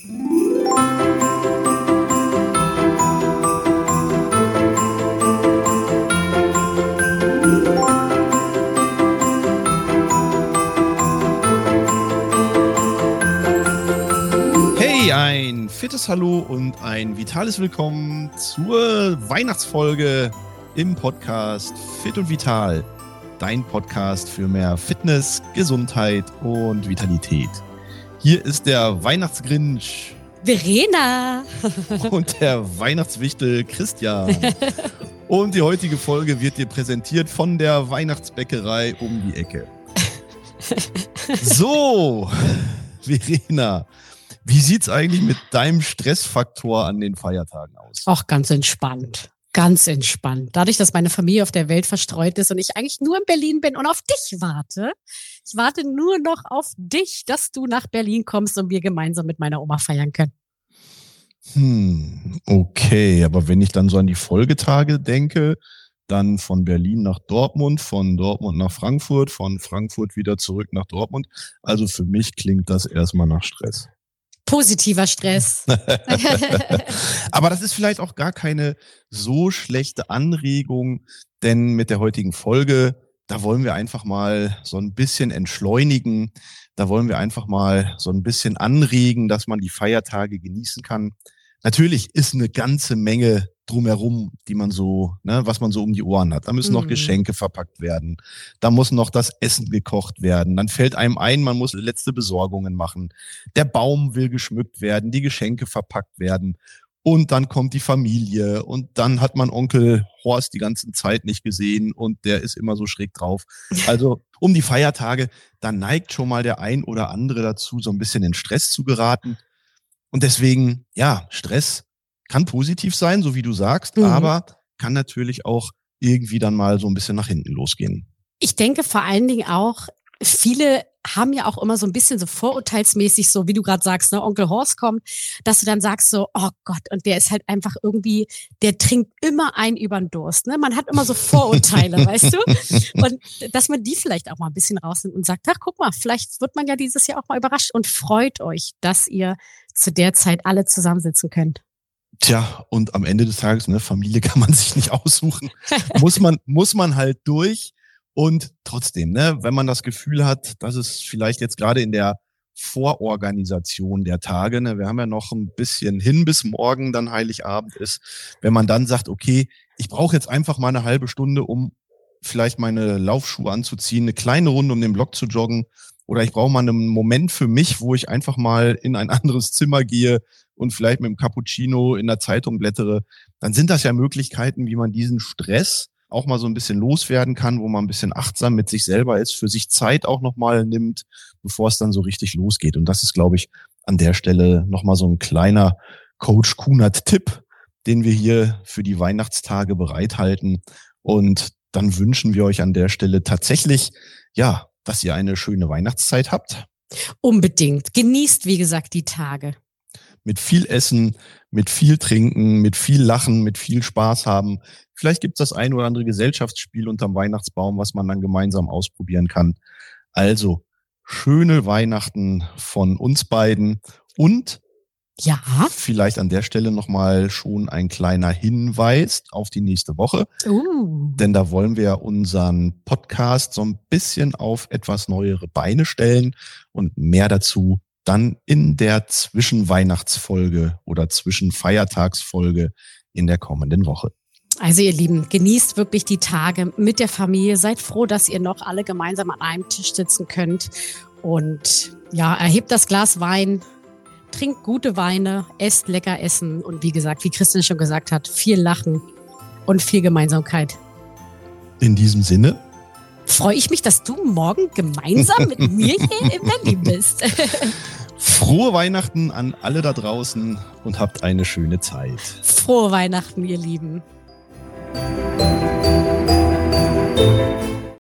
Hey, ein fittes Hallo und ein vitales Willkommen zur Weihnachtsfolge im Podcast Fit und Vital. Dein Podcast für mehr Fitness, Gesundheit und Vitalität. Hier ist der Weihnachtsgrinch Verena und der Weihnachtswichtel Christian. Und die heutige Folge wird dir präsentiert von der Weihnachtsbäckerei um die Ecke. So, Verena, wie sieht's eigentlich mit deinem Stressfaktor an den Feiertagen aus? Auch ganz entspannt. Ganz entspannt. Dadurch, dass meine Familie auf der Welt verstreut ist und ich eigentlich nur in Berlin bin und auf dich warte. Ich warte nur noch auf dich, dass du nach Berlin kommst und wir gemeinsam mit meiner Oma feiern können. Hm, okay, aber wenn ich dann so an die Folgetage denke, dann von Berlin nach Dortmund, von Dortmund nach Frankfurt, von Frankfurt wieder zurück nach Dortmund. Also für mich klingt das erstmal nach Stress. Positiver Stress. Aber das ist vielleicht auch gar keine so schlechte Anregung, denn mit der heutigen Folge, da wollen wir einfach mal so ein bisschen entschleunigen. Da wollen wir einfach mal so ein bisschen anregen, dass man die Feiertage genießen kann. Natürlich ist eine ganze Menge drumherum, die man so, ne, was man so um die Ohren hat. Da müssen noch Mhm. Geschenke verpackt werden. Da muss noch das Essen gekocht werden. Dann fällt einem ein, man muss letzte Besorgungen machen. Der Baum will geschmückt werden, die Geschenke verpackt werden. Und dann kommt die Familie und dann hat man Onkel Horst die ganze Zeit nicht gesehen und der ist immer so schräg drauf. Also um die Feiertage, da neigt schon mal der ein oder andere dazu, so ein bisschen in Stress zu geraten. Und deswegen, ja, Stress kann positiv sein, so wie du sagst, Mhm. aber kann natürlich auch irgendwie dann mal so ein bisschen nach hinten losgehen. Ich denke vor allen Dingen auch, viele haben ja auch immer so ein bisschen so vorurteilsmäßig, so wie du gerade sagst, ne, Onkel Horst kommt, dass du dann sagst so, oh Gott, und der ist halt einfach irgendwie, der trinkt immer ein über den Durst. Ne? Man hat immer so Vorurteile, weißt du? Und dass man die vielleicht auch mal ein bisschen rausnimmt und sagt, ach guck mal, vielleicht wird man ja dieses Jahr auch mal überrascht und freut euch, dass ihr zu der Zeit alle zusammensitzen könnt. Tja, und am Ende des Tages, ne, Familie kann man sich nicht aussuchen. muss man, muss man halt durch. Und trotzdem, ne, wenn man das Gefühl hat, dass es vielleicht jetzt gerade in der Vororganisation der Tage, ne, wir haben ja noch ein bisschen hin, bis morgen dann Heiligabend ist, wenn man dann sagt, okay, ich brauche jetzt einfach mal eine halbe Stunde, um vielleicht meine Laufschuhe anzuziehen, eine kleine Runde um den Block zu joggen, oder ich brauche mal einen Moment für mich, wo ich einfach mal in ein anderes Zimmer gehe und vielleicht mit dem Cappuccino in der Zeitung blättere, dann sind das ja Möglichkeiten, wie man diesen Stress auch mal so ein bisschen loswerden kann, wo man ein bisschen achtsam mit sich selber ist, für sich Zeit auch nochmal nimmt, bevor es dann so richtig losgeht. Und das ist, glaube ich, an der Stelle nochmal so ein kleiner Coach Kunert-Tipp, den wir hier für die Weihnachtstage bereithalten. Und dann wünschen wir euch an der Stelle tatsächlich, ja, dass ihr eine schöne Weihnachtszeit habt. Unbedingt. Genießt, wie gesagt, die Tage. Mit viel Essen, mit viel Trinken, mit viel Lachen, mit viel Spaß haben. Vielleicht gibt es das ein oder andere Gesellschaftsspiel unterm Weihnachtsbaum, was man dann gemeinsam ausprobieren kann. Also schöne Weihnachten von uns beiden und Ja. vielleicht an der Stelle nochmal schon ein kleiner Hinweis auf die nächste Woche. Uh. Denn da wollen wir unseren Podcast so ein bisschen auf etwas neuere Beine stellen und mehr dazu dann in der Zwischenweihnachtsfolge oder Zwischenfeiertagsfolge in der kommenden Woche. Also ihr Lieben, genießt wirklich die Tage mit der Familie. Seid froh, dass ihr noch alle gemeinsam an einem Tisch sitzen könnt. Und ja, erhebt das Glas Wein, trinkt gute Weine, esst lecker Essen und wie gesagt, wie Christian schon gesagt hat, viel Lachen und viel Gemeinsamkeit. In diesem Sinne, Freue ich mich, dass du morgen gemeinsam mit mir hier in Berlin bist. frohe Weihnachten an alle da draußen und habt eine schöne Zeit. Frohe Weihnachten, ihr Lieben.